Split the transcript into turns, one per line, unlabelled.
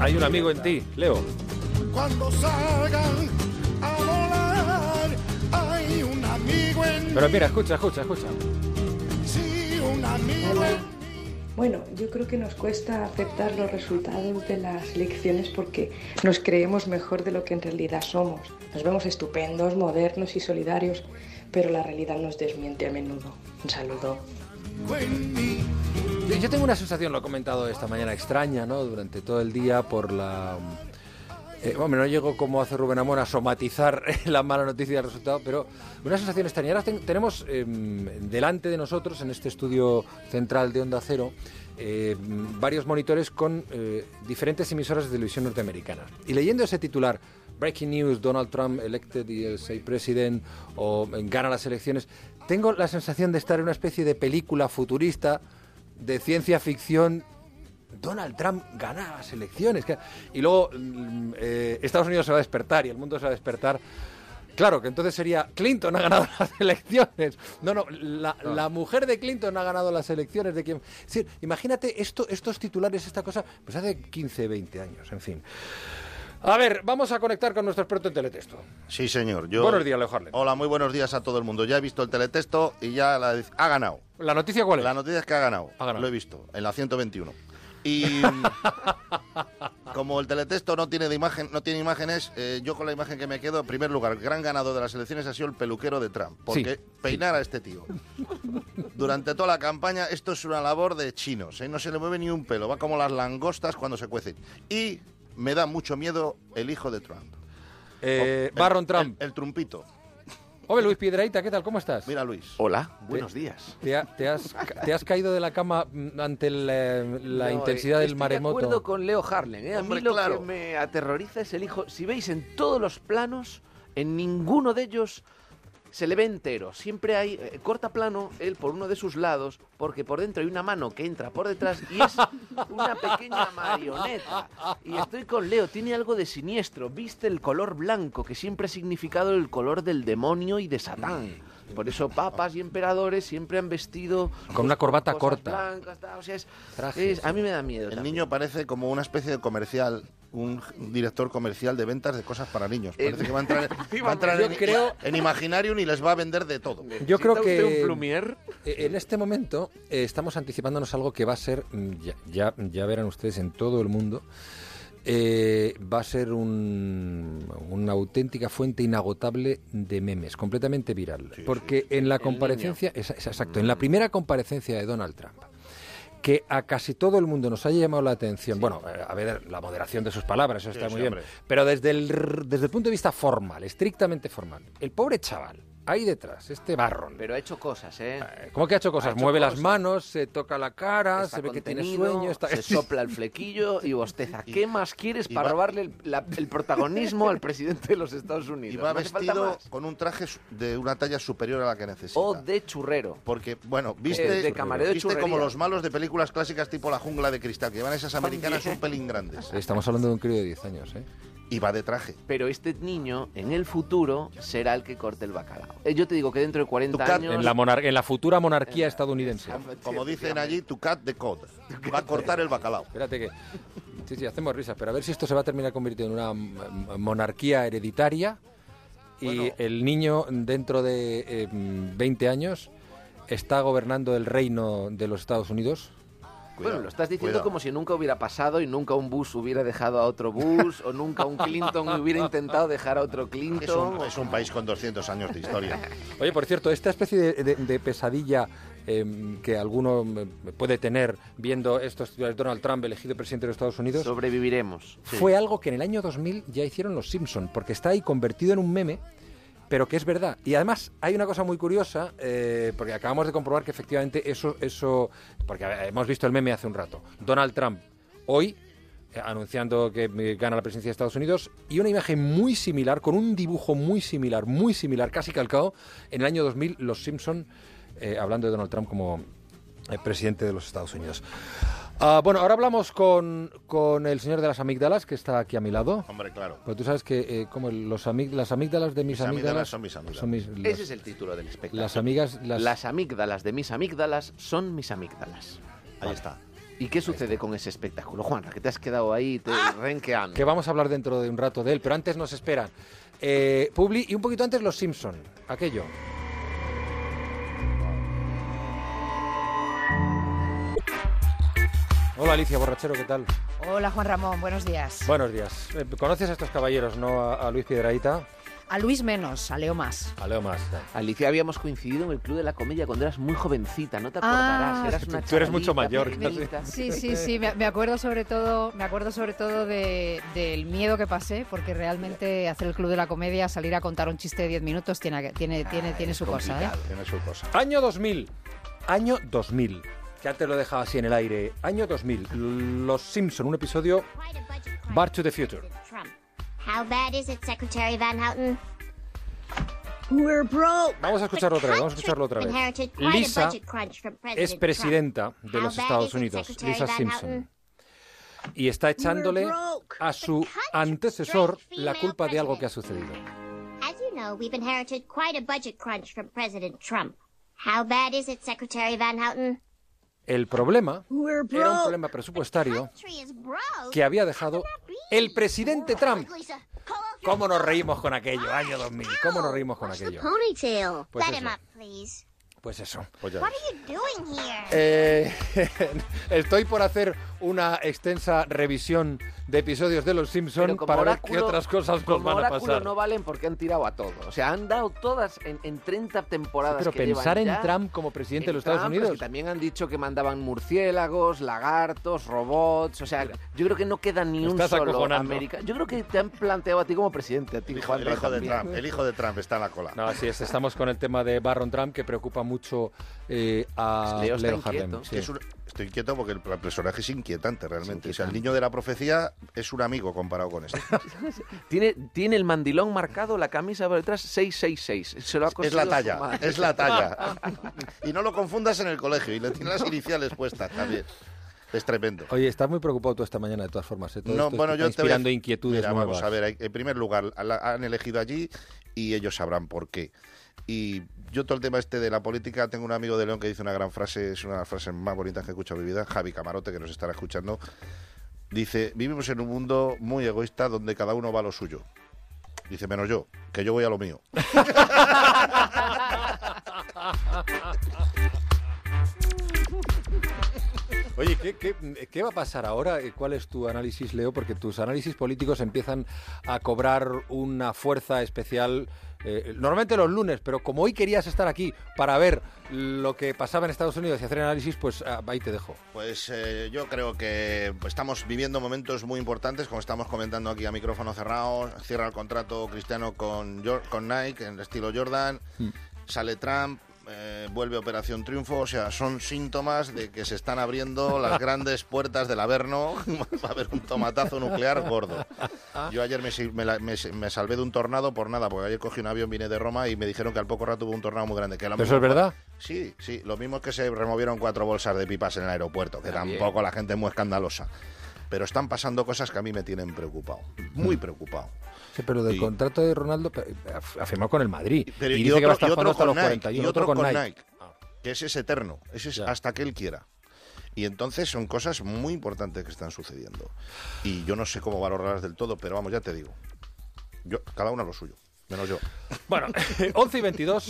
Hay un amigo en ti, Leo.
Cuando salgan a volar, hay un amigo en
Pero mira, escucha, escucha, escucha.
sí, un amigo en
Bueno, yo creo que nos cuesta aceptar los resultados de las elecciones porque nos creemos mejor de lo que en realidad somos. Nos vemos estupendos, modernos y solidarios, pero la realidad nos desmiente a menudo. Un saludo.
Yo- tengo una sensación, lo he comentado esta mañana, extraña, ¿no? Durante todo el día por la... Eh, no llego como hace Rubén Amón a somatizar la mala noticia del resultado, pero una sensación extraña. Ahora ten- tenemos em, delante de nosotros, en este estudio central de Onda Cero, eh, varios monitores con eh, diferentes emisoras de televisión norteamericanas. Y leyendo ese titular, Breaking News, Donald Trump elected say president o eh, gana las elecciones, tengo la sensación de estar en una especie de película futurista de ciencia ficción Donald Trump gana las elecciones. Y luego mm, eh, Estados Unidos se va a despertar y el mundo se va a despertar. Claro, que entonces sería Clinton ha ganado las elecciones. No, no, la, la mujer de Clinton ha ganado las elecciones. De quien... Sí, imagínate esto, estos titulares, esta cosa, pues hace 15, 20 años, en fin. A ver, vamos a conectar con nuestro experto en teletexto.
Sí, señor. Yo...
Buenos días, Leo Harlem.
Hola, muy buenos días a todo el mundo. Ya he visto el teletexto y ya la... ha ganado.
¿La noticia cuál es?
La noticia es que ha ganado.
Ha ganado.
Lo he visto, en la 121. Y como el teletexto no tiene de imagen, no tiene imágenes, eh, yo con la imagen que me quedo, en primer lugar, gran ganador de las elecciones ha sido el peluquero de Trump. Porque
Sí.
peinar a este tío. Durante toda la campaña, esto es una labor de chinos. ¿eh? No se le mueve ni un pelo. Va como las langostas cuando se cuecen. Y me da mucho miedo el hijo de Trump.
Eh,
El-
Barron Trump.
El, el trumpito.
Hombre, Luis Piedraíta, ¿qué tal? ¿Cómo estás?
Mira, Luis.
Hola, buenos días.
¿Te, ha- te has, te has caído de la cama mm, ante la, la
No,
intensidad
eh,
del
estoy
maremoto?
de acuerdo con Leo Harlen. ¿eh? A
Hombre,
mí lo
claro.
que me aterroriza es el hijo. Si veis en todos los planos, en ninguno de ellos se le ve entero. Siempre hay eh, corta plano él por uno de sus lados, porque por dentro hay una mano que entra por detrás y es una pequeña marioneta. Y estoy con Leo, tiene algo de siniestro. Viste el color blanco, que siempre ha significado el color del demonio y de Satán. Por eso papas y emperadores siempre han vestido
Con una corbata
cosas
corta.
blancas, tal, o sea, es-
Trajes,
es- a mí me da miedo.
El
también.
niño parece como una especie de comercial, un director comercial de ventas de cosas para niños.
Eh,
Parece que va a entrar, va a entrar
yo
en,
creo-
en Imaginarium y les va a vender de todo.
Yo creo
¿Necesita
que
usted un plumier?
eh, en este momento eh, estamos anticipándonos algo que va a ser, mm, ya, ya, ya verán ustedes en todo el mundo, eh, va a ser un- una auténtica fuente inagotable de memes, completamente viral. Porque en la comparecencia, es- es exacto, en la primera comparecencia de Donald Trump, que a casi todo el mundo nos haya llamado la atención. Bueno, eh, a ver, la moderación de sus palabras, eso está
sí,
muy bien. Pero desde el, desde el punto de vista formal, estrictamente formal, el pobre chaval, ahí detrás, este barron.
Pero ha hecho cosas, ¿eh?
Eh, ¿Cómo que ha hecho cosas?
Ha hecho
Mueve las manos, se toca la cara,
Está
se ve que tiene sueño. Está...
Se sopla el flequillo y bosteza. ¿Qué más quieres para
va-
robarle el, la- el protagonismo al presidente de los Estados Unidos?
Y va
No
vestido
más.
con un traje de una talla superior a la que necesita.
O de churrero.
Porque, bueno, viste,
Eh, de camarero de
viste como los malos de películas clásicas tipo La jungla de cristal, que llevan esas americanas un pelín grandes.
Estamos hablando de un crío de 10 años, ¿eh?
Y va de traje.
Pero este niño, en el futuro, será el que corte el bacalao. Eh, Yo te digo que dentro de 40
Tu cat-
años...
En la, monar- en la futura monarquía estadounidense.
Como dicen allí, tu cat de cod. Va a cortar el bacalao.
Espérate que... Sí, sí, hacemos risas, pero a ver si esto se va a terminar convirtiendo en una monarquía hereditaria y
Bueno.
el niño dentro de eh, 20 años está gobernando el reino de los Estados Unidos.
Bueno, lo estás diciendo
cuidado.
como si nunca hubiera pasado y nunca un bus hubiera dejado a otro bus o nunca un Clinton hubiera intentado dejar a otro
Es
Clinton.
un, es un país con 200 años de historia.
Oye, por cierto, esta especie de, de- de pesadilla eh, que alguno mm, puede tener viendo estos titulares, Donald Trump elegido presidente de los Estados Unidos
Sobreviviremos.
fue algo que en el año 2000 ya hicieron los Simpson, porque está ahí convertido en un meme, pero que es verdad. Y además hay una cosa muy curiosa, eh, porque acabamos de comprobar que efectivamente eso, eso, porque hemos visto el meme hace un rato. Donald Trump hoy eh, anunciando que gana la presidencia de Estados Unidos y una imagen muy similar, con un dibujo muy similar, muy similar, casi calcado, en el año 2000 los Simpson eh, hablando de Donald Trump como eh, presidente de los Estados Unidos. Ah, bueno, ahora hablamos con, con el señor de las amígdalas, que está aquí a mi lado.
Hombre, claro.
Pues tú sabes que eh, como el- los amig- las amígdalas de mis,
Mis amígdalas
amígdalas,
son mis amígdalas.
son mis- las,
Ese es el título del espectáculo.
las amigas, las,
Las amígdalas de mis amígdalas son mis amígdalas.
Ahí está.
¿Y qué sucede con ese espectáculo, Juanra? Que te has quedado ahí te renqueando.
Que vamos a hablar dentro de un rato de él, pero antes nos esperan eh, Publi y un poquito antes Los Simpson, aquello. Hola Alicia Borrachero, ¿qué tal?
Hola Juan Ramón, buenos días.
Buenos días. Eh, ¿Conoces a estos caballeros, no? A, a Luis Piedraíta,
A Luis menos, a Leo más.
a Leo más.
Alicia, habíamos coincidido en el Club de la Comedia cuando eras muy jovencita, no te acordarás.
Ah,
eras una
tú eres mucho mayor,
pequeñita.
Sí, sí, sí, me, acuerdo sobre todo, me acuerdo sobre todo de- del miedo que pasé, porque realmente hacer el club de la comedia, salir a contar un chiste de 10 minutos tiene, tiene, tiene, tiene su cosa, ¿eh?
Tiene su cosa.
Año 2000. Año 2000. Que antes lo dejaba así en el aire. Año 2000. Los Simpson, un episodio Back to the Future.
Trump. How bad is it, Secretary Van Houten?
We're broke.
Vamos a escucharlo otra vez, vamos a escucharlo otra vez. Lisa es presidenta de los Estados Unidos, Lisa Simpson. Y está echándole a su antecesor la culpa de algo que ha sucedido.
As you know, we've inherited quite a budget crunch from President Trump. How bad is it, Secretary Van Houten?
El problema era un problema presupuestario que había dejado el presidente Trump. ¿Cómo nos reímos con aquello? Año 2000. ¿Cómo nos reímos con aquello? Pues eso. Pues eso.
Pues ya
What
ves.
are you doing here?
Eh, estoy por hacer una extensa revisión de episodios de Los Simpson
Pero como
para ver qué
oráculo-
otras cosas nos van a
oráculo
pasar.
no valen porque han tirado a todo. O sea, han dado todas en, en 30 temporadas
Pero
que
pensar en
ya.
Trump como presidente de los Estados
Trump, pero es
Unidos.
que también han dicho que mandaban murciélagos, lagartos, robots. O sea, yo creo que no queda ni un
estás
solo. América. Yo creo que te han planteado a ti como presidente, a ti,
El hijo,
Juan.
el hijo de Trump, el hijo de Trump está en la cola.
No, así es. Estamos con el tema de Barron Trump que preocupa mucho eh, a
Leo
Leo
inquieto.
Harlem.
Es
sí.
es un- estoy inquieto porque el, el personaje es inquietante realmente. O sea, el niño de la profecía es un amigo comparado con este.
Tiene, tiene el mandilón marcado, la camisa por detrás 666. Se lo ha
Es la talla, es la talla. Y no lo confundas en el colegio y le tiene las iniciales puestas también. Es tremendo.
Oye, estás muy preocupado tú esta mañana de todas formas. ¿eh? Todo
No,
esto
bueno,
está
yo te voy
inspirando inquietudes
Mira,
nuevas.
vamos a ver, en primer lugar, la- han elegido allí y ellos sabrán por qué. Y yo todo el tema este de la política, tengo un amigo de León que dice una gran frase, es una de las frases más bonitas que he escuchado en mi vida, Javi Camarote, que nos estará escuchando, dice, vivimos en un mundo muy egoísta donde cada uno va a lo suyo. Dice, menos yo, que yo voy a lo mío.
Oye, ¿qué, qué, qué va a pasar ahora? Eh, ¿Cuál es tu análisis, Leo? Porque tus análisis políticos empiezan a cobrar una fuerza especial. eh, normalmente los lunes, pero como hoy querías estar aquí para ver lo que pasaba en Estados Unidos y hacer análisis, pues ah, ahí te dejo.
Pues eh, yo creo que estamos viviendo momentos muy importantes, como estamos comentando aquí a micrófono cerrado. Cierra el contrato Cristiano con, con Nike en el estilo Jordan. Sale Trump. Eh, vuelve Operación Triunfo, o sea, son síntomas de que se están abriendo las grandes puertas del Averno. Va a haber un tomatazo nuclear gordo. Yo ayer me, me la- me- me salvé de un tornado por nada, porque ayer cogí un avión, vine de Roma y me dijeron que al poco rato hubo un tornado muy grande. Que lo
¿Pero eso
mismo
es verdad?
Sí, sí, lo mismo que se removieron cuatro bolsas de pipas en el aeropuerto, que
También.
tampoco la gente es muy escandalosa. Pero están pasando cosas que a mí me tienen preocupado, muy preocupado.
Sí, pero del
Y-
contrato de Ronaldo af- afirmó con el Madrid.
Pero,
y,
y
dice que va a estar
otro- y
jugando
otro
hasta los
Nike,
41.
y otro con
Nike.
Nike, que ese es eterno, ese es
Ya.
hasta que él quiera. Y entonces son cosas muy importantes que están sucediendo. Y yo no sé cómo valorarlas del todo, pero vamos, ya te digo. Yo, cada uno lo suyo, menos yo.
Bueno, 11 y 22.